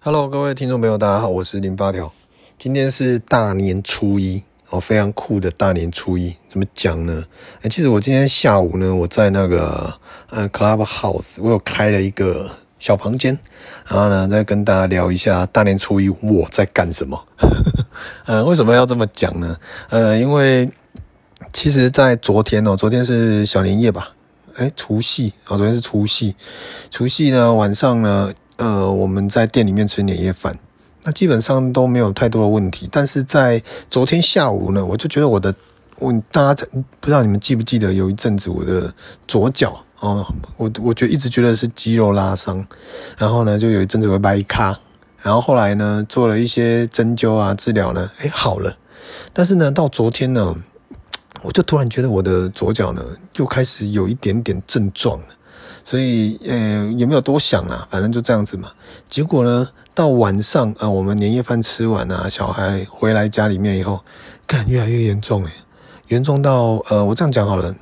Hello，各位听众朋友，大家好，我是林八条。今天是大年初一哦，非常酷的大年初一。怎么讲呢？哎，其实我今天下午呢，我在那个呃 Clubhouse，我有开了一个小房间，然后呢，再跟大家聊一下大年初一我在干什么。嗯，为什么要这么讲呢？呃，因为其实，在昨天哦，昨天是小年夜吧？哎，除夕哦，昨天是除夕，除夕呢晚上呢。呃，我们在店里面吃年夜饭，那基本上都没有太多的问题。但是在昨天下午呢，我就觉得我的，我大家不知道你们记不记得，有一阵子我的左脚哦，我我觉得一直觉得是肌肉拉伤，然后呢，就有一阵子会掰咖，然后后来呢，做了一些针灸啊治疗呢，哎好了，但是呢，到昨天呢，我就突然觉得我的左脚呢，又开始有一点点症状了。所以，呃，也没有多想啊，反正就这样子嘛。结果呢，到晚上啊，我们年夜饭吃完啊，小孩回来家里面以后，看越来越严重诶，严重到呃，我这样讲好了，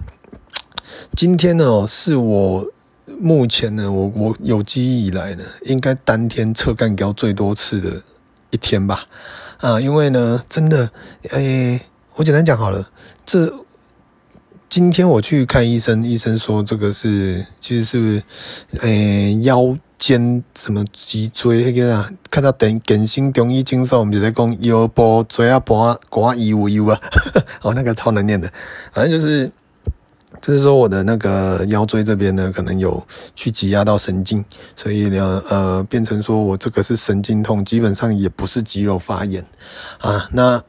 今天呢，是我目前呢，我我有记忆以来呢，应该当天测干胶最多次的一天吧。啊，因为呢，真的，诶，我简单讲好了，这。今天我去看医生，医生说这个是其实是，诶、欸、腰间什么脊椎那个啊，看到等更新中医经说，我们就在讲腰部椎啊脖骨啊有有啊，哦那个超难念的，反正就是就是说我的那个腰椎这边呢，可能有去挤压到神经，所以呢呃变成说我这个是神经痛，基本上也不是肌肉发炎啊那。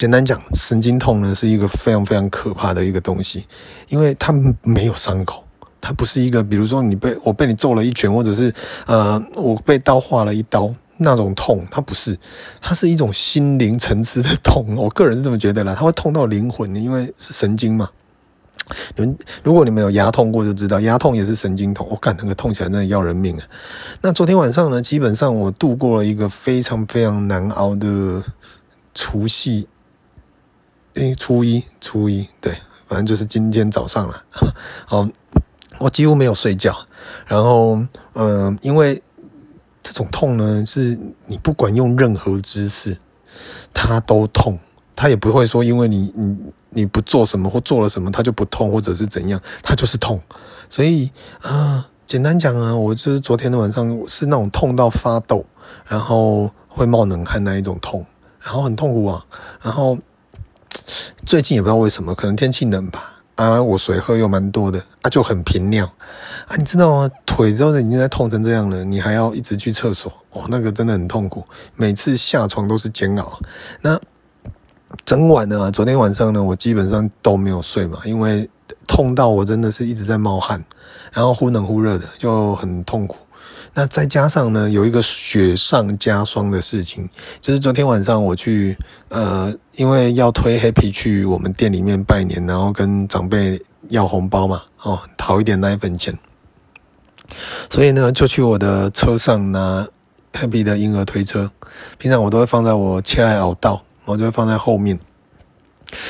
简单讲，神经痛呢是一个非常非常可怕的一个东西，因为它没有伤口，它不是一个，比如说你被我被你揍了一拳，或者是呃我被刀划了一刀那种痛，它不是，它是一种心灵层次的痛。我个人是这么觉得啦，它会痛到灵魂，因为是神经嘛。你们如果你们有牙痛过就知道，牙痛也是神经痛，我感那个痛起来真的要人命啊。那昨天晚上呢，基本上我度过了一个非常非常难熬的除夕。诶，初一，初一，对，反正就是今天早上了。好，我几乎没有睡觉，然后，嗯、因为这种痛呢，是你不管用任何姿势，它都痛，它也不会说因为你你你不做什么或做了什么，它就不痛，或者是怎样，它就是痛。所以，啊、简单讲啊，我就是昨天的晚上是那种痛到发抖，然后会冒冷汗那一种痛，然后很痛苦啊，然后。最近也不知道为什么，可能天气冷吧。啊，我水喝又蛮多的，啊，就很频尿。啊，你知道吗？腿都已经在痛成这样了，你还要一直去厕所，哦，那个真的很痛苦。每次下床都是煎熬。那整晚呢，昨天晚上呢，我基本上都没有睡嘛，因为痛到我真的是一直在冒汗，然后忽冷忽热的，就很痛苦。那再加上呢，有一个雪上加霜的事情，就是昨天晚上我去，呃，因为要推黑皮去我们店里面拜年，然后跟长辈要红包嘛，哦，讨一点奶粉钱，所以呢，就去我的车上拿黑皮的婴儿推车，平常我都会放在我车的后道，我就会放在后面，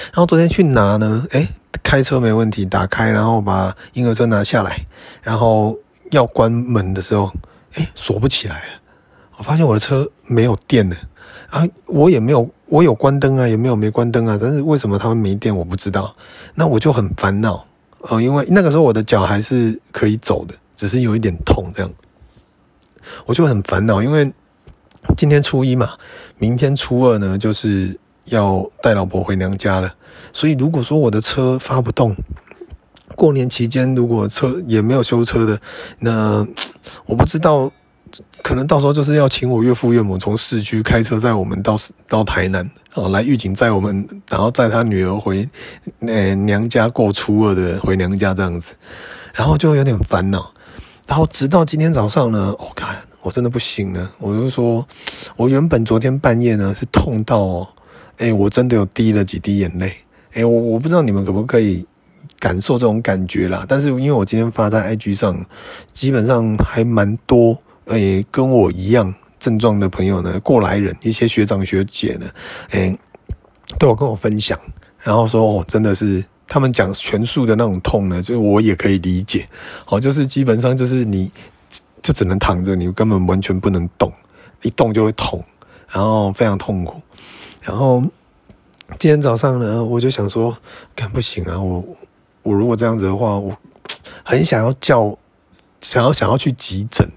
然后昨天去拿呢，诶，开车没问题，打开，然后把婴儿车拿下来，然后要关门的时候。哎，锁不起来！我发现我的车没有电了啊！我也没有，我有关灯啊，也没有没关灯啊。但是为什么他们没电，我不知道。那我就很烦恼哦，因为那个时候我的脚还是可以走的，只是有一点痛这样。我就很烦恼，因为今天初一嘛，明天初二呢，就是要带老婆回娘家了。所以如果说我的车发不动，过年期间如果车也没有修车的，那。我不知道，可能到时候就是要请我岳父岳母从市区开车载我们到到台南哦，来预警载我们，然后载他女儿回呃娘家过初二的回娘家这样子，然后就有点烦恼，然后直到今天早上呢，我、哦、看我真的不行了，我就说，我原本昨天半夜呢是痛到哦，哎，我真的有滴了几滴眼泪，哎，我我不知道你们可不可以。感受这种感觉啦，但是因为我今天发在 IG 上，基本上还蛮多诶、跟我一样症状的朋友呢，过来人一些学长学姐呢，诶、都有跟我分享，然后说哦，真的是他们讲全数的那种痛呢，就我也可以理解，哦，就是基本上就是你就只能躺着，你根本完全不能动，一动就会痛，然后非常痛苦。然后今天早上呢，我就想说，干不行啊，我我如果这样子的话，我很想要叫，想要想要去急诊，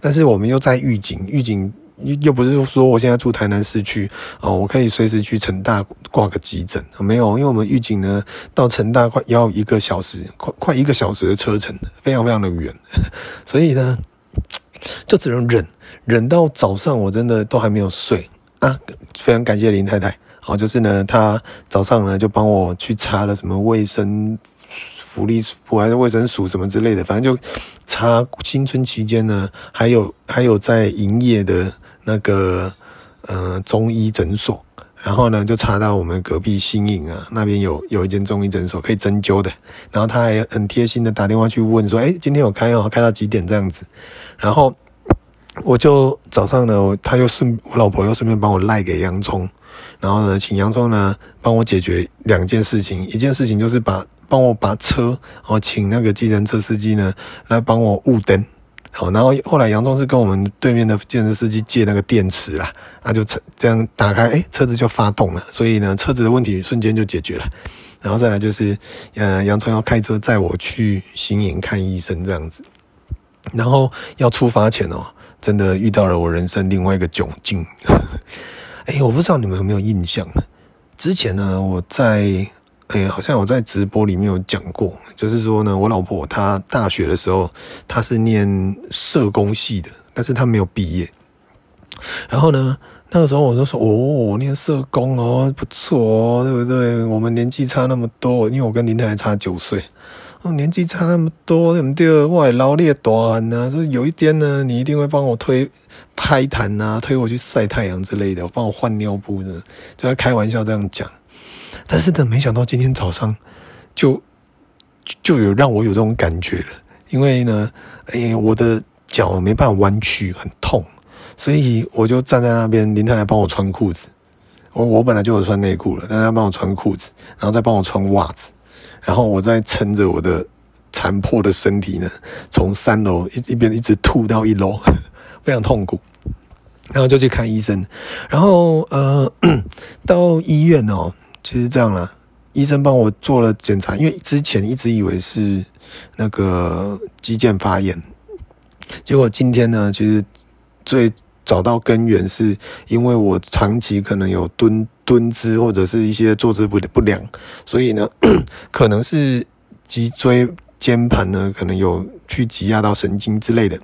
但是我们又在预警，预警。又不是说我现在住台南市区哦，我可以随时去成大挂个急诊，没有，因为我们预警呢到成大快要一个小时，快快一个小时的车程，非常非常的远，所以呢就只能忍，忍到早上我真的都还没有睡啊，非常感谢林太太，哦，就是呢她早上呢就帮我去查了什么卫生。福利署还是卫生署什么之类的，反正就查新春期间呢，还有还有在营业的那个呃中医诊所，然后呢就查到我们隔壁新营啊那边有有一间中医诊所可以针灸的，然后他还很贴心的打电话去问说，哎，今天有开哦，开到几点？这样子，然后我就早上呢，他又顺我老婆又顺便帮我赖给洋葱，然后呢请洋葱呢帮我解决两件事情，一件事情就是把。帮我把车，哦，请那个计程车司机呢来帮我雾灯，好，然后后来杨忠是跟我们对面的计程车司机借那个电池啦，那就这样打开，哎，车子就发动了，所以呢，车子的问题瞬间就解决了。然后再来就是，呃，杨忠要开车载我去新营看医生这样子，然后要出发前哦，真的遇到了我人生另外一个窘境。哎，我不知道你们有没有印象，之前呢，我在。哎、好像我在直播里面有讲过，就是说呢，我老婆她大学的时候，她是念社工系的，但是她没有毕业。然后呢，那个时候我就说，哦，我念社工哦，不错哦，对不对？我们年纪差那么多，因为我跟林太太差九岁，哦，年纪差那么多，对不对？我还劳力大汉呐，所以有一天呢，你一定会帮我推拍痰呐，推我去晒太阳之类的，帮我换尿布的，就在开玩笑这样讲。但是呢，没想到今天早上就就有让我有这种感觉了，因为呢，哎，我的脚没办法弯曲，很痛，所以我就站在那边，林太太帮我穿裤子。我我本来就有穿内裤了，但是她帮我穿裤子，然后再帮我穿袜子，然后我再撑着我的残破的身体呢，从三楼一一边一直吐到一楼，非常痛苦，然后就去看医生，然后呃，到医院哦。其实这样啦，医生帮我做了检查，因为之前一直以为是那个肌腱发炎，结果今天呢，其实最找到根源是因为我长期可能有蹲蹲姿或者是一些坐姿不不良，所以呢，可能是脊椎间盘呢可能有去挤压到神经之类的。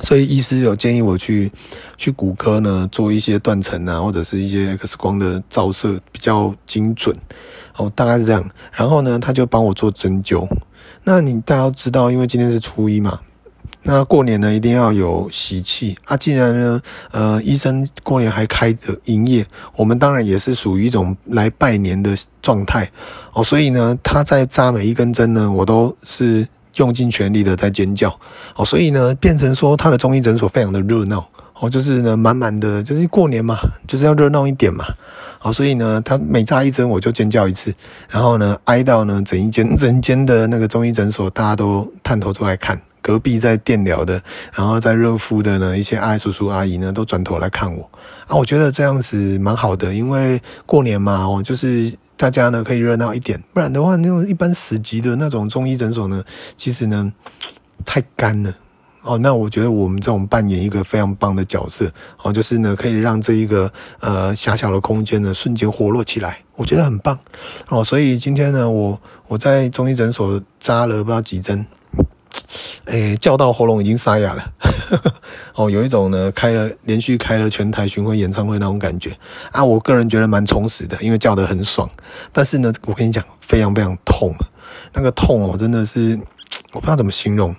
所以医师有建议我去去骨科呢做一些断层啊，或者是一些 X 光的照射比较精准，哦，大概是这样。然后呢，他就帮我做针灸。那你大家知道，因为今天是初一嘛，那过年呢一定要有喜气啊。既然呢，呃，医生过年还开着营业，我们当然也是属于一种来拜年的状态哦。所以呢，他在扎每一根针呢，我都是。用尽全力的在尖叫哦，所以呢，变成说他的中医诊所非常的热闹哦，就是呢满满的，就是过年嘛，就是要热闹一点嘛，好，所以呢，他每扎一针我就尖叫一次，然后呢，挨到呢整一间整间的那个中医诊所，大家都探头出来看。隔壁在电疗的，然后在热敷的呢，一些阿姨叔叔阿姨呢，都转头来看我啊。我觉得这样子蛮好的，因为过年嘛，哦，就是大家呢可以热闹一点，不然的话，那种一般死级的那种中医诊所呢，其实呢太干了哦。那我觉得我们这种扮演一个非常棒的角色哦，就是呢可以让这一个呃狭小的空间呢瞬间活络起来，我觉得很棒哦。所以今天呢，我我在中医诊所扎了不知道几针。哎、欸，叫到喉咙已经沙哑了，哦，有一种呢开了连续开了全台巡回演唱会那种感觉啊！我个人觉得蛮充实的，因为叫得很爽。但是呢，我跟你讲，非常非常痛，那个痛哦，真的是 我不知道怎么形容。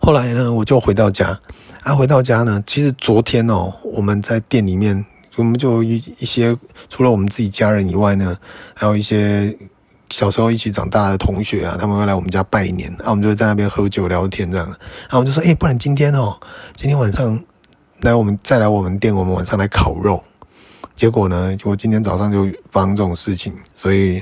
后来呢，我就回到家，啊，回到家呢，其实昨天哦，我们在店里面，我们就一一些除了我们自己家人以外呢，还有一些。小时候一起长大的同学啊，他们会来我们家拜年，啊，我们就会在那边喝酒聊天这样，然后我就说，哎，不然今天哦，今天晚上来我们再来我们店，我们晚上来烤肉。结果呢，我今天早上就发生这种事情，所以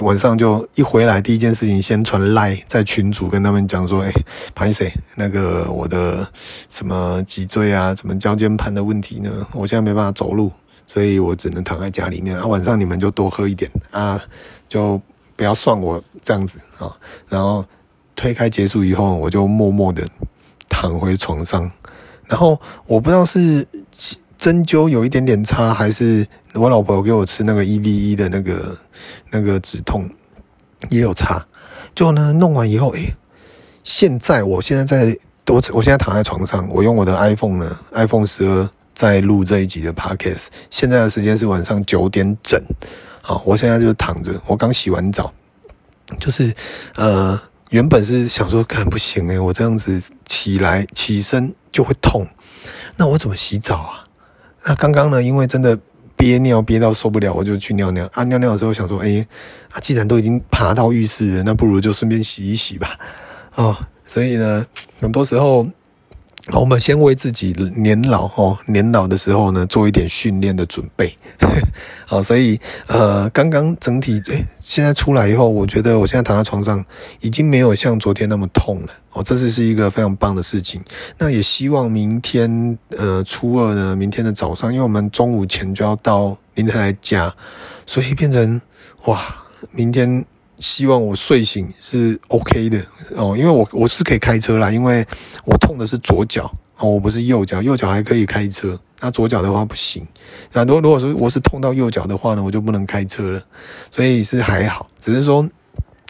晚上就一回来，第一件事情先传赖在群主跟他们讲说，哎、欸，不好意思，那个我的什么脊椎啊，什么椎间盘的问题呢？我现在没办法走路，所以我只能躺在家里面啊。晚上你们就多喝一点啊，就不要算我这样子啊。然后推开结束以后，我就默默的躺回床上，然后我不知道是。针灸有一点点差，还是我老婆给我吃那个 EVE 的那个那个止痛也有差。就呢，弄完以后，哎、现在我现在在我我现在躺在床上，我用我的 iPhone 呢，iPhone 十二在录这一集的 Podcast。现在的时间是晚上九点整，好，我现在就躺着，我刚洗完澡，就是呃，原本是想说，看不行哎、我这样子起来起身就会痛，那我怎么洗澡啊？那刚刚呢，因为真的憋尿憋到受不了，我就去尿尿啊。尿尿的时候想说，哎、啊，既然都已经爬到浴室了，那不如就顺便洗一洗吧。哦，所以呢，很多时候。我们先为自己年老哦，年老的时候呢，做一点训练的准备。好，所以呃，刚刚整体，现在出来以后，我觉得我现在躺在床上，已经没有像昨天那么痛了。哦，这次是一个非常棒的事情。那也希望明天呃初二呢，明天的早上，因为我们中午前就要到林太太家，所以变成哇，明天。希望我睡醒是 OK 的哦，因为我我是可以开车啦，因为我痛的是左脚哦，我不是右脚，右脚还可以开车，那左脚的话不行。那如果如果说我是痛到右脚的话呢，我就不能开车了，所以是还好，只是说。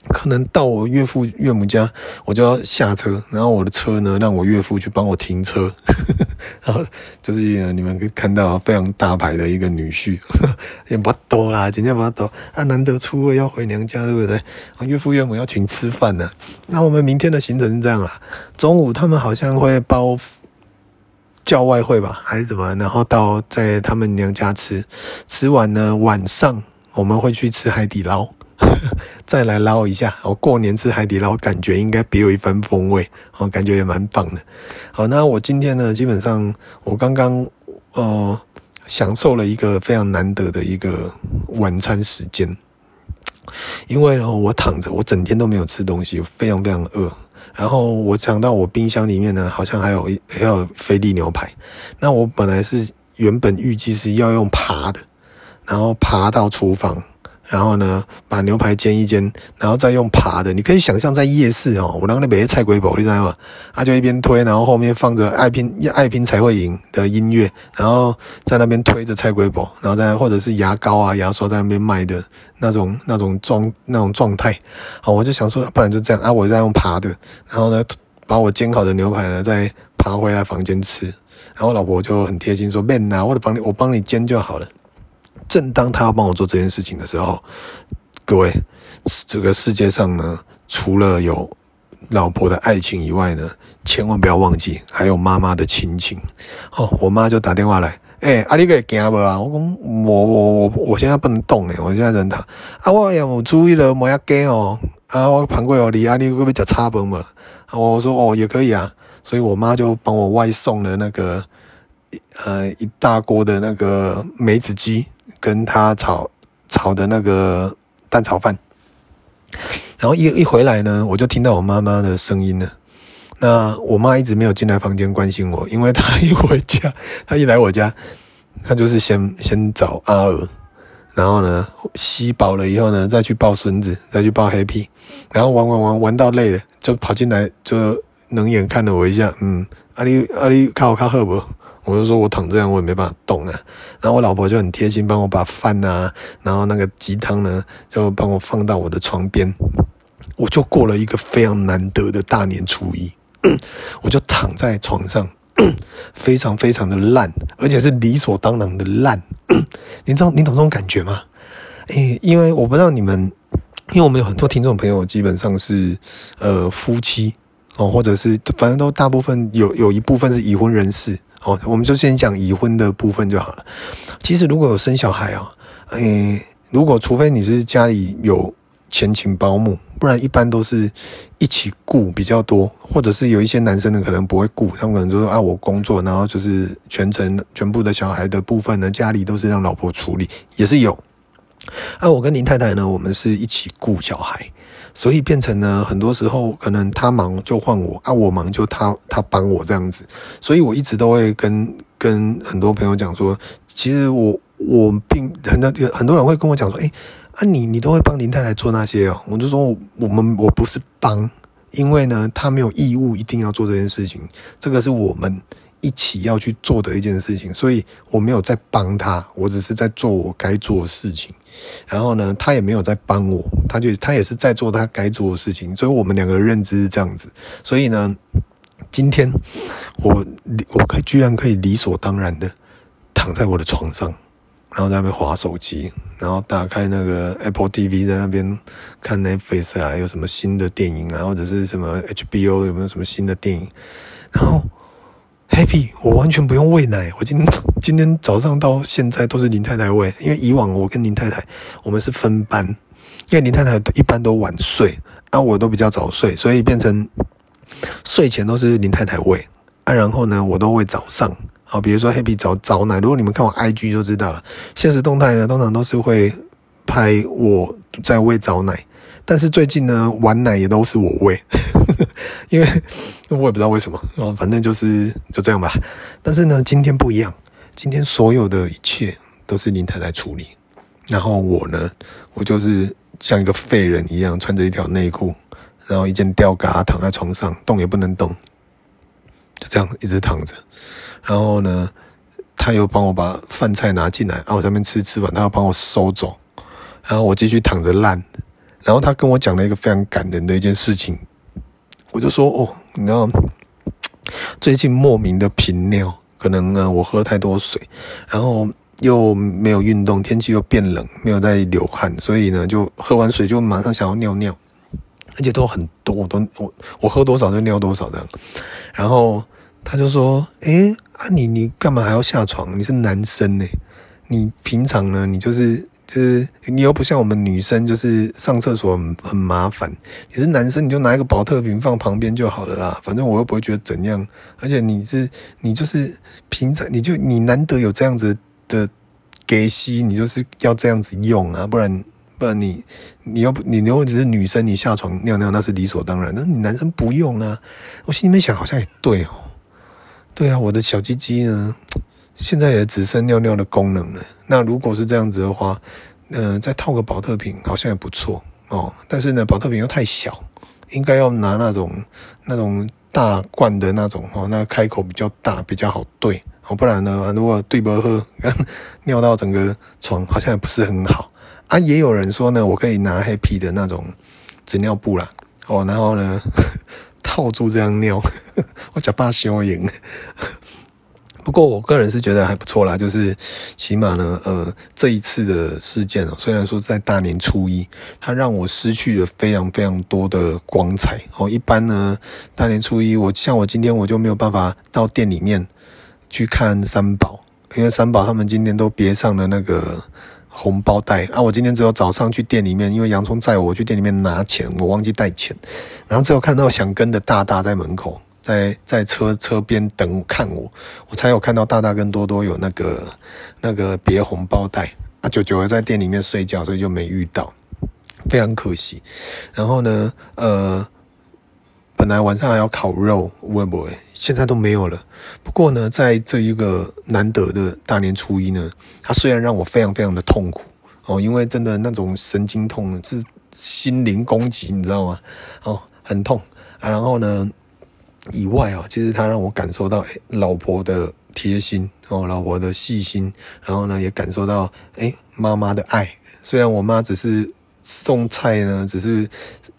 可能到我岳父岳母家，我就要下车，然后我的车呢，让我岳父去帮我停车，然后就是你们可以看到非常大牌的一个女婿，也不多啦，今天不多啊，难得初二要回娘家，对不对？岳父岳母要请吃饭呢，那我们明天的行程是这样啊，中午他们好像会包叫外汇吧，还是怎么？然后到在他们娘家吃，吃完呢，晚上我们会去吃海底捞。再来捞一下，我过年吃海底捞，感觉应该别有一番风味，哦感觉也蛮棒的。好，那我今天呢，基本上我刚刚呃享受了一个非常难得的一个晚餐时间，因为呢我躺着，我整天都没有吃东西，非常非常饿。然后我想到我冰箱里面呢，好像还有一还有菲力牛排。那我本来是原本预计是要用爬的，然后爬到厨房。然后呢，把牛排煎一煎，然后再用爬的。你可以想象在夜市哦，我让那边菜龟宝，你知道吗？他就一边推，然后后面放着爱拼爱拼才会赢的音乐，然后在那边推着菜龟宝，然后再或者是牙膏啊、牙刷在那边卖的那种那种状那种状态。好，我就想说，不然就这样啊，我再用爬的，然后呢，把我煎好的牛排呢再爬回来房间吃。然后老婆就很贴心说：“别拿，我帮你，我帮你煎就好了。”正当他要帮我做这件事情的时候，各位，这个世界上呢，除了有老婆的爱情以外呢，千万不要忘记还有妈妈的亲情。哦，我妈就打电话来，哎、欸，阿你个惊不啊？我讲我我我我现在不能动诶，我现在人躺。啊，我也有注意了，莫要惊哦。啊，我旁过有你，啊，你会不会吃叉饭嘛？我说哦，也可以啊。所以我妈就帮我外送了那个呃一大锅的那个梅子鸡。跟他炒炒的那个蛋炒饭，然后一一回来呢，我就听到我妈妈的声音了。那我妈一直没有进来房间关心我，因为她一回家，她一来我家，她就是先先找阿尔，然后呢吸饱了以后呢，再去抱孙子，再去抱黑皮，然后玩玩玩玩到累了，就跑进来，就冷眼看了我一下，嗯，阿里阿里看我看好不？我就说，我躺这样，我也没办法动啊。然后我老婆就很贴心，帮我把饭啊，然后那个鸡汤呢，就帮我放到我的床边。我就过了一个非常难得的大年初一，我就躺在床上，非常非常的烂，而且是理所当然的烂。你知道，你懂这种感觉吗？诶，因为我不知道你们，因为我们有很多听众朋友，基本上是呃夫妻哦，或者是反正都大部分有有一部分是已婚人士。哦，我们就先讲已婚的部分就好了。其实如果有生小孩啊，诶，如果除非你是家里有前情保姆，不然一般都是一起顾比较多，或者是有一些男生呢可能不会顾，他们可能就说啊，我工作，然后就是全程全部的小孩的部分呢，家里都是让老婆处理，也是有。啊，我跟林太太呢，我们是一起顾小孩，所以变成呢，很多时候可能他忙就换我，啊，我忙就他他帮我这样子，所以我一直都会跟跟很多朋友讲说，其实我我并很多很多人会跟我讲说，哎，啊你你都会帮林太太做那些哦，我就说我们我不是帮，因为呢，他没有义务一定要做这件事情，这个是我们。一起要去做的一件事情，所以我没有在帮他，我只是在做我该做的事情。然后呢，他也没有在帮我，他就他也是在做他该做的事情。所以我们两个认知是这样子。所以呢，今天我我可以居然可以理所当然的躺在我的床上，然后在那边划手机，然后打开那个 Apple TV 在那边看 Netflix 啊，有什么新的电影啊，或者是什么 HBO 有没有什么新的电影，然后。Happy，我完全不用喂奶。我今天今天早上到现在都是林太太喂，因为以往我跟林太太我们是分班，因为林太太一般都晚睡，啊，我都比较早睡，所以变成睡前都是林太太喂，啊，然后呢，我都会早上，好，比如说 Happy 早早奶，如果你们看我 IG 就知道了，现实动态呢，通常都是会拍我在喂早奶。但是最近呢，晚奶也都是我喂，因为 我也不知道为什么，反正就是就这样吧。但是呢，今天不一样，今天所有的一切都是林太太处理，然后我呢，我就是像一个废人一样，穿着一条内裤，然后一件吊嘎躺在床上，动也不能动，就这样一直躺着。然后呢，他又帮我把饭菜拿进来，然后我在那边吃吃完，他要帮我收走，然后我继续躺着烂。然后他跟我讲了一个非常感人的一件事情，我就说哦，你知道，最近莫名的频尿，可能呢我喝了太多水，然后又没有运动，天气又变冷，没有在流汗，所以呢就喝完水就马上想要尿尿，而且都很多，我都我我喝多少就尿多少这样。然后他就说，诶啊你你干嘛还要下床？你是男生呢，你平常呢你就是。就是你又不像我们女生，就是上厕所很麻烦。你是男生，你就拿一个宝特瓶放旁边就好了啦。反正我又不会觉得怎样。而且你是你就是平常你就你难得有这样子的给息，你就是要这样子用啊，不然不然你你要不你如果只是女生，你下床尿尿那是理所当然。但是你男生不用啊。我心里面想，好像也对哦。对啊，我的小鸡鸡呢？现在也只剩尿尿的功能了。那如果是这样子的话，嗯、再套个宝特瓶好像也不错哦。但是呢，宝特瓶又太小，应该要拿那种那种大罐的那种哦，那开口比较大，比较好对哦。不然呢，如果对不喝，尿到整个床好像也不是很好啊。也有人说呢，我可以拿 Happy 的那种纸尿布啦哦，然后呢 套住这样尿，我假怕消炎。不过我个人是觉得还不错啦，就是起码呢，呃，这一次的事件哦，虽然说在大年初一，它让我失去了非常非常多的光彩哦。一般呢，大年初一我像我今天我就没有办法到店里面去看三宝，因为三宝他们今天都别上了那个红包袋啊。我今天只有早上去店里面，因为洋葱在我，我去店里面拿钱，我忘记带钱，然后只有看到想跟的大大在门口。在在车车边等看我，我才有看到大大跟多多有那个那个别红包袋啊，九九在店里面睡觉，所以就没遇到，非常可惜。然后呢，呃，本来晚上还要烤肉，会不会现在都没有了？不过呢，在这一个难得的大年初一呢，它虽然让我非常非常的痛苦哦，因为真的那种神经痛是心灵攻击，你知道吗？哦，很痛。然后呢，以外啊，其实他让我感受到，欸，老婆的贴心哦，老婆的细心，然后呢，也感受到，哎，妈妈的爱。虽然我妈只是送菜呢，只是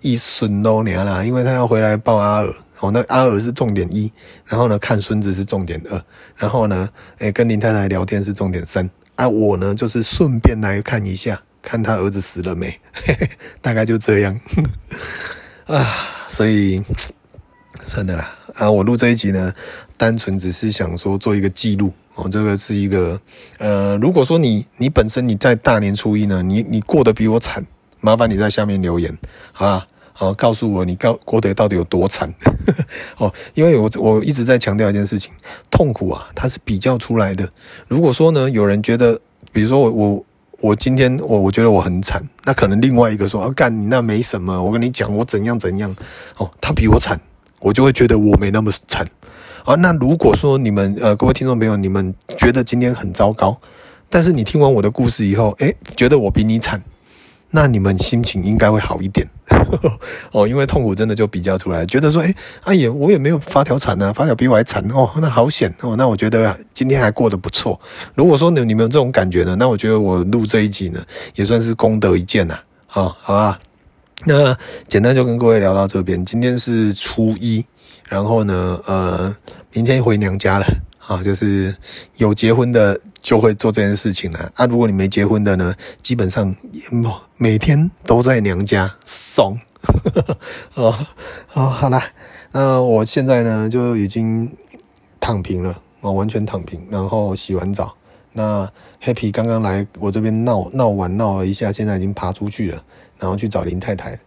一孙都娘啦，因为她要回来抱阿尔哦，那阿尔是重点一，然后呢，看孙子是重点二，然后呢，哎，跟林太太聊天是重点三，啊，我呢就是顺便来看一下，看他儿子死了没，大概就这样，啊，所以。真的啦啊！我录这一集呢，单纯只是想说做一个记录哦。这个是一个呃，如果说你你本身你在大年初一呢，你你过得比我惨，麻烦你在下面留言，好吧？好，告诉我你过过得到底有多惨 哦。因为我我一直在强调一件事情，痛苦啊，它是比较出来的。如果说呢，有人觉得，比如说我我我今天我我觉得我很惨，那可能另外一个说啊，干你那没什么，我跟你讲我怎样怎样哦，他比我惨，我就会觉得我没那么惨啊。那如果说你们呃各位听众朋友，你们觉得今天很糟糕，但是你听完我的故事以后，诶，觉得我比你惨。那你们心情应该会好一点 哦，因为痛苦真的就比较出来，觉得说，哎，阿爷，我也没有发条惨啊，发条比我还惨哦，那好险哦，那我觉得今天还过得不错。如果说你你们有这种感觉呢，那我觉得我录这一集呢，也算是功德一件呐，好，好吧？那简单就跟各位聊到这边，今天是初一，然后呢，呃，明天回娘家了。啊，就是有结婚的就会做这件事情了啊。如果你没结婚的呢，基本上每天都在娘家送。哦哦，好啦，那我现在呢就已经躺平了，我完全躺平，然后洗完澡。那 Happy 刚刚来我这边闹闹完闹了一下，现在已经爬出去了，然后去找林太太。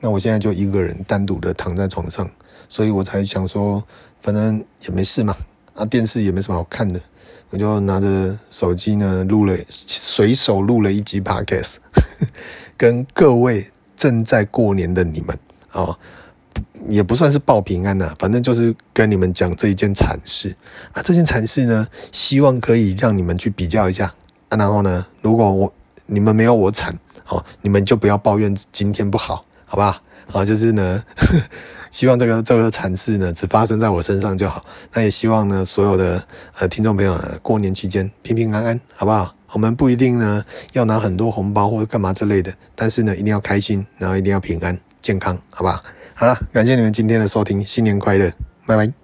那我现在就一个人单独的躺在床上，所以我才想说，反正也没事嘛。啊，电视也没什么好看的，我就拿着手机呢录了，随手录了一集 Podcast，跟各位正在过年的你们啊、哦，也不算是报平安呐，反正就是跟你们讲这一件惨事啊。这件惨事呢，希望可以让你们去比较一下啊。然后呢，如果我你们没有我惨，哦，你们就不要抱怨今天不好，好不好？啊，就是呢。希望这个这个惨事呢，只发生在我身上就好。那也希望呢，所有的呃听众朋友，过年期间平平安安，好不好？我们不一定呢要拿很多红包或者干嘛之类的，但是呢，一定要开心，然后一定要平安健康，好不好？好了，感谢你们今天的收听，新年快乐，拜拜。